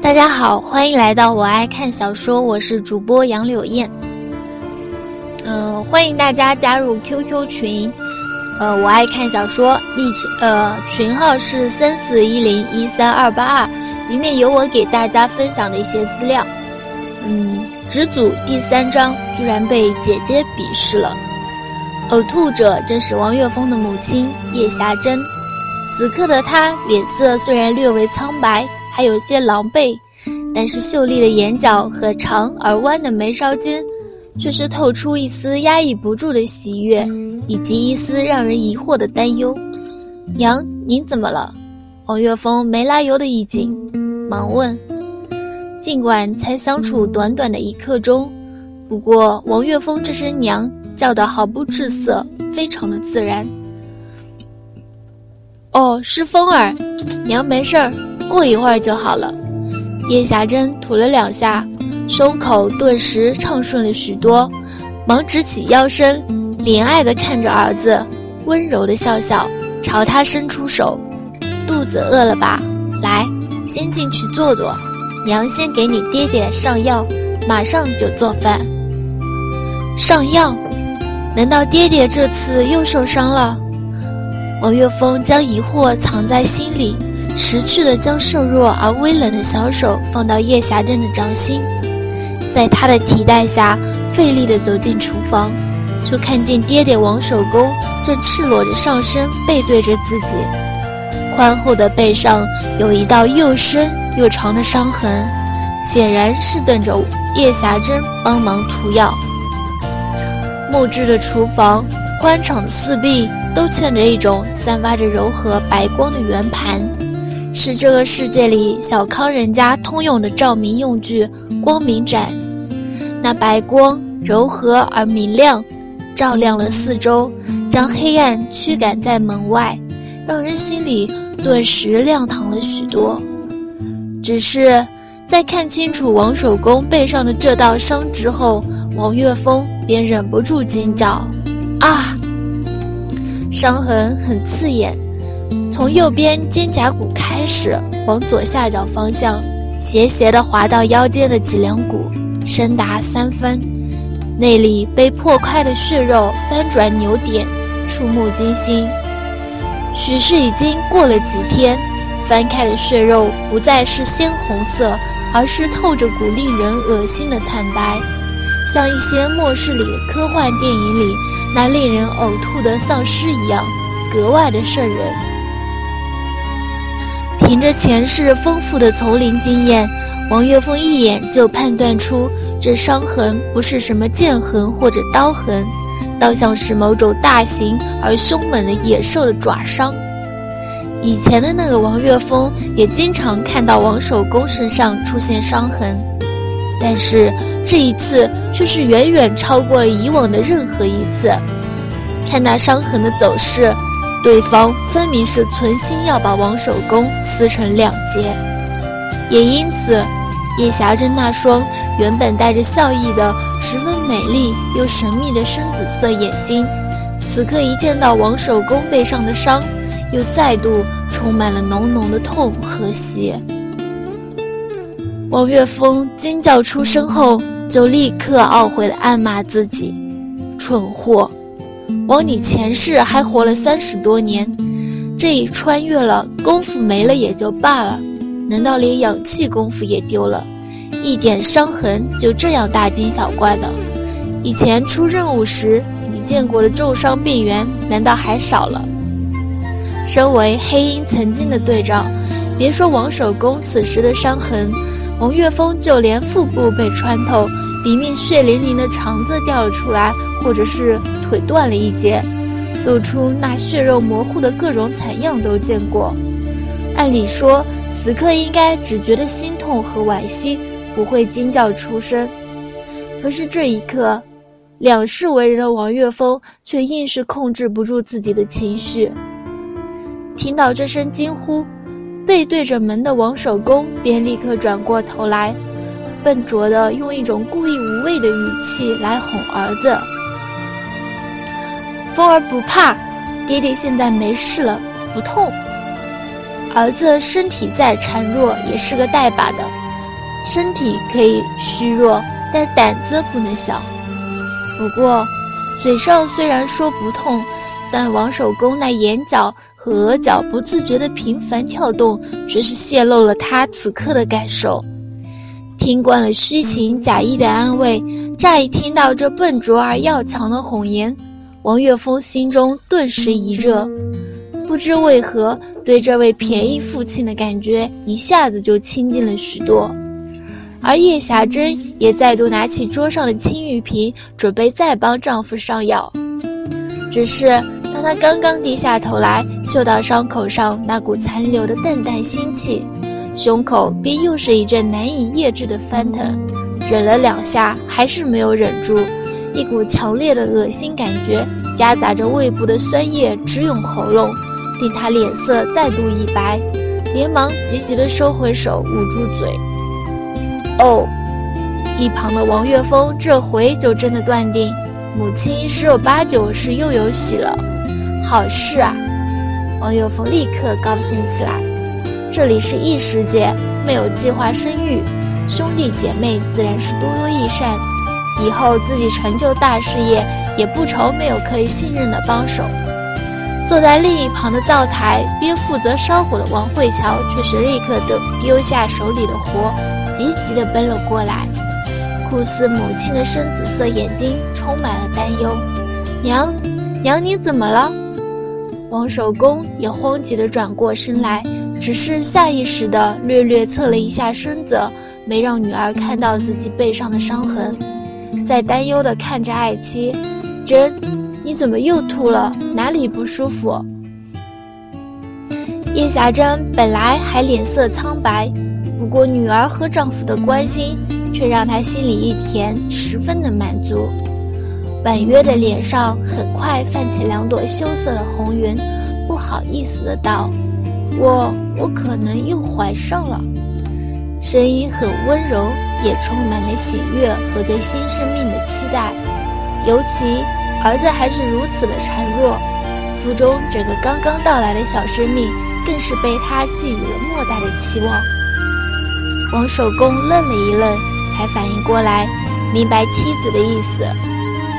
大家好，欢迎来到我爱看小说，我是主播杨柳燕。嗯，欢迎大家加入 QQ 群，呃，我爱看小说，昵群呃群号是三四一零一三二八二，里面有我给大家分享的一些资料。嗯，直祖第三章居然被姐姐鄙视了，呕吐者正是王岳峰的母亲叶霞珍。此刻的他脸色虽然略微苍白。还有些狼狈，但是秀丽的眼角和长而弯的眉梢间，却是透出一丝压抑不住的喜悦，以及一丝让人疑惑的担忧。娘，您怎么了？王岳峰没来由的一紧，忙问。尽管才相处短短的一刻钟，不过王岳峰这声娘叫得毫不滞涩，非常的自然。哦，是风儿，娘没事儿。过一会儿就好了。叶霞珍吐了两下，胸口顿时畅顺了许多，忙直起腰身，怜爱地看着儿子，温柔地笑笑，朝他伸出手：“肚子饿了吧？来，先进去坐坐，娘先给你爹爹上药，马上就做饭。”上药？难道爹爹这次又受伤了？王岳峰将疑惑藏在心里。识趣的将瘦弱而微冷的小手放到叶霞珍的掌心，在他的提带下费力地走进厨房，就看见爹爹王守恭正赤裸着上身背对着自己，宽厚的背上有一道又深又长的伤痕，显然是等着叶霞珍帮忙涂药。木质的厨房，宽敞的四壁都嵌着一种散发着柔和白光的圆盘。是这个世界里小康人家通用的照明用具——光明盏。那白光柔和而明亮，照亮了四周，将黑暗驱赶在门外，让人心里顿时亮堂了许多。只是在看清楚王守恭背上的这道伤之后，王岳峰便忍不住尖叫：“啊！”伤痕很刺眼。从右边肩胛骨开始，往左下角方向，斜斜地滑到腰间的脊梁骨，深达三分。那里被破开的血肉翻转扭点，触目惊心。许是已经过了几天，翻开的血肉不再是鲜红色，而是透着股令人恶心的惨白，像一些末世里科幻电影里那令人呕吐的丧尸一样，格外的瘆人。凭着前世丰富的丛林经验，王岳峰一眼就判断出这伤痕不是什么剑痕或者刀痕，倒像是某种大型而凶猛的野兽的爪伤。以前的那个王岳峰也经常看到王守恭身上出现伤痕，但是这一次却是远远超过了以往的任何一次。看那伤痕的走势。对方分明是存心要把王守恭撕成两截，也因此，叶霞珍那双原本带着笑意的、十分美丽又神秘的深紫色眼睛，此刻一见到王守恭背上的伤，又再度充满了浓浓的痛和邪。王岳峰惊叫出声后，就立刻懊悔地暗骂自己：“蠢货！”枉你前世还活了三十多年，这一穿越了，功夫没了也就罢了，难道连氧气功夫也丢了？一点伤痕就这样大惊小怪的？以前出任务时你见过的重伤病员难道还少了？身为黑鹰曾经的队长，别说王守恭此时的伤痕，王岳峰就连腹部被穿透，里面血淋淋的肠子掉了出来。或者是腿断了一截，露出那血肉模糊的各种惨样都见过。按理说，此刻应该只觉得心痛和惋惜，不会惊叫出声。可是这一刻，两世为人的王岳峰却硬是控制不住自己的情绪。听到这声惊呼，背对着门的王守恭便立刻转过头来，笨拙地用一种故意无谓的语气来哄儿子。风儿不怕，爹爹现在没事了，不痛。儿子身体再孱弱也是个带把的，身体可以虚弱，但胆子不能小。不过，嘴上虽然说不痛，但王守恭那眼角和额角不自觉的频繁跳动，却是泄露了他此刻的感受。听惯了虚情假意的安慰，乍一听到这笨拙而要强的谎言，王岳峰心中顿时一热。不知为何，对这位便宜父亲的感觉一下子就亲近了许多。而叶霞珍也再度拿起桌上的青玉瓶，准备再帮丈夫上药。只是他刚刚低下头来，嗅到伤口上那股残留的淡淡腥气，胸口便又是一阵难以抑制的翻腾。忍了两下，还是没有忍住，一股强烈的恶心感觉夹杂着胃部的酸液直涌喉咙。令他脸色再度一白，连忙急急地收回手，捂住嘴。哦，一旁的王岳峰这回就真的断定，母亲十有八九是又有喜了。好事啊！王有峰立刻高兴起来。这里是异世界，没有计划生育，兄弟姐妹自然是多多益善。以后自己成就大事业，也不愁没有可以信任的帮手。坐在另一旁的灶台边负责烧火的王慧乔，却是立刻丢丢下手里的活，急急地奔了过来。酷似母亲的深紫色眼睛充满了担忧。娘，娘，你怎么了？王守恭也慌急地转过身来，只是下意识地略略侧了一下身子，没让女儿看到自己背上的伤痕，在担忧地看着爱妻，真。你怎么又吐了？哪里不舒服？叶霞珍本来还脸色苍白，不过女儿和丈夫的关心却让她心里一甜，十分的满足。婉约的脸上很快泛起两朵羞涩的红云，不好意思的道：“我我可能又怀上了。”声音很温柔，也充满了喜悦和对新生命的期待，尤其。儿子还是如此的孱弱，腹中这个刚刚到来的小生命更是被他寄予了莫大的期望。王守恭愣了一愣，才反应过来，明白妻子的意思，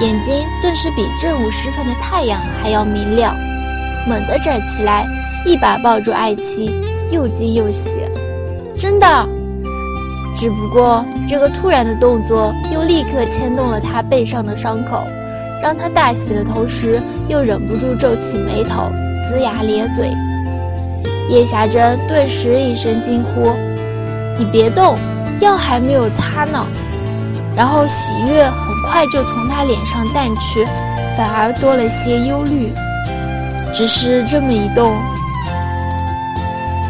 眼睛顿时比正午时分的太阳还要明亮，猛地站起来，一把抱住爱妻，又惊又喜：“真的！”只不过这个突然的动作又立刻牵动了他背上的伤口。让他大喜的同时，又忍不住皱起眉头，龇牙咧嘴。叶霞珍顿时一声惊呼：“你别动，药还没有擦呢。”然后喜悦很快就从他脸上淡去，反而多了些忧虑。只是这么一动，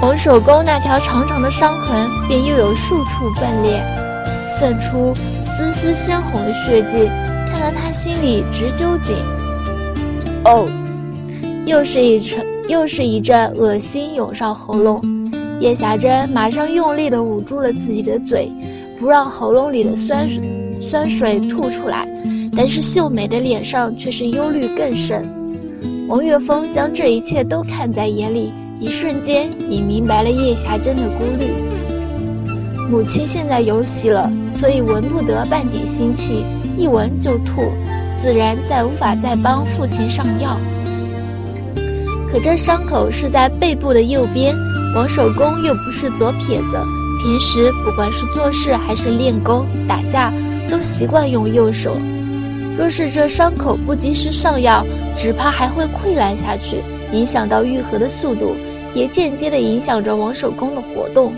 红守公那条长长的伤痕便又有数处迸裂，渗出丝丝鲜红的血迹。看得他心里直揪紧。哦，又是一阵又是一阵恶心涌上喉咙，叶霞珍马上用力地捂住了自己的嘴，不让喉咙里的酸水酸水吐出来。但是秀美的脸上却是忧虑更甚。王岳峰将这一切都看在眼里，一瞬间已明白了叶霞珍的顾虑。母亲现在有喜了，所以闻不得半点腥气。一闻就吐，自然再无法再帮父亲上药。可这伤口是在背部的右边，王守恭又不是左撇子，平时不管是做事还是练功、打架，都习惯用右手。若是这伤口不及时上药，只怕还会溃烂下去，影响到愈合的速度，也间接的影响着王守恭的活动。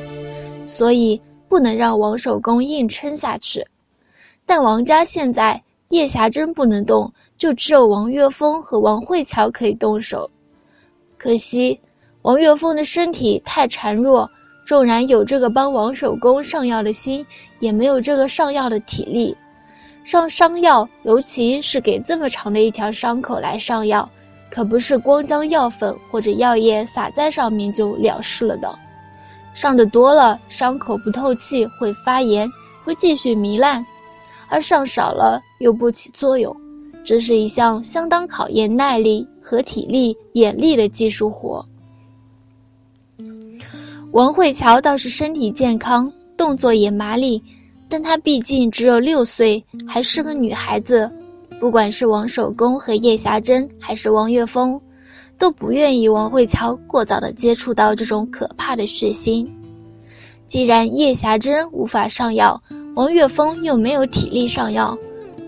所以不能让王守恭硬撑下去。但王家现在叶霞珍不能动，就只有王岳峰和王慧乔可以动手。可惜王岳峰的身体太孱弱，纵然有这个帮王守公上药的心，也没有这个上药的体力。上伤药，尤其是给这么长的一条伤口来上药，可不是光将药粉或者药液撒在上面就了事了的。上的多了，伤口不透气，会发炎，会继续糜烂。而上少了又不起作用，这是一项相当考验耐力和体力、眼力的技术活。王慧乔倒是身体健康，动作也麻利，但她毕竟只有六岁，还是个女孩子。不管是王守恭和叶霞珍，还是王岳峰，都不愿意王慧乔过早的接触到这种可怕的血腥。既然叶霞珍无法上药，王岳峰又没有体力上药，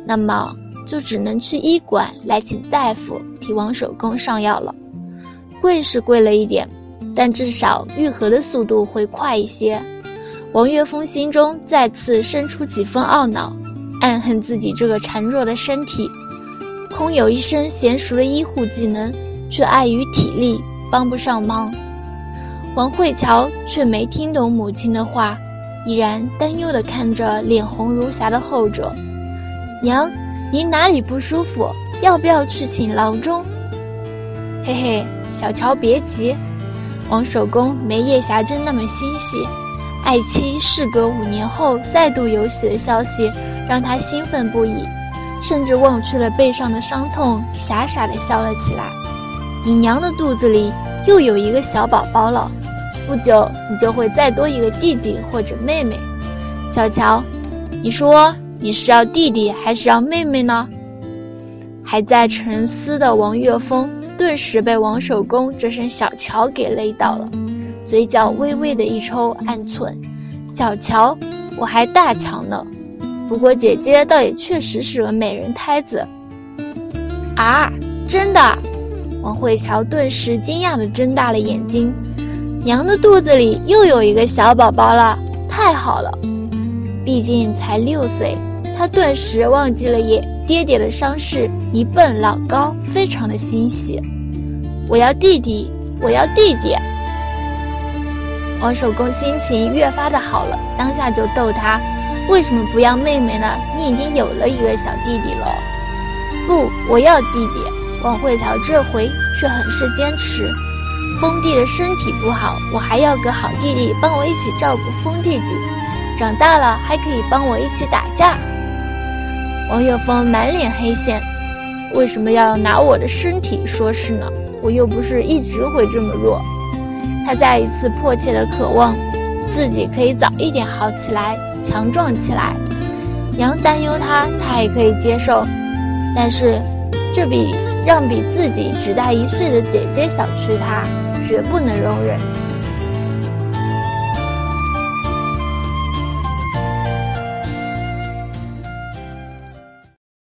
那么就只能去医馆来请大夫替王守恭上药了。贵是贵了一点，但至少愈合的速度会快一些。王岳峰心中再次生出几分懊恼。暗恨自己这个孱弱的身体，空有一身娴熟的医护技能，却碍于体力帮不上忙。王慧乔却没听懂母亲的话，依然担忧地看着脸红如霞的后者。娘，您哪里不舒服？要不要去请郎中？嘿嘿，小乔别急，王守恭没叶霞珍那么心细。爱妻事隔五年后再度有喜的消息。让他兴奋不已，甚至忘却了背上的伤痛，傻傻地笑了起来。你娘的肚子里又有一个小宝宝了，不久你就会再多一个弟弟或者妹妹。小乔，你说你是要弟弟还是要妹妹呢？还在沉思的王岳峰顿时被王守恭这声“小乔”给勒到了，嘴角微微的一抽，暗忖：小乔，我还大乔呢。不过姐姐倒也确实是个美人胎子，啊，真的！王慧乔顿时惊讶地睁大了眼睛，娘的肚子里又有一个小宝宝了，太好了！毕竟才六岁，她顿时忘记了爷爹爹的伤势，一蹦老高，非常的欣喜。我要弟弟，我要弟弟！王守恭心情越发的好了，当下就逗他。为什么不要妹妹呢？你已经有了一个小弟弟了。不，我要弟弟。王慧乔这回却很是坚持。封弟的身体不好，我还要个好弟弟帮我一起照顾封弟弟，长大了还可以帮我一起打架。王岳峰满脸黑线，为什么要拿我的身体说事呢？我又不是一直会这么弱。他再一次迫切的渴望，自己可以早一点好起来。强壮起来，娘担忧他，他也可以接受，但是这比让比自己只大一岁的姐姐小觑他，绝不能容忍。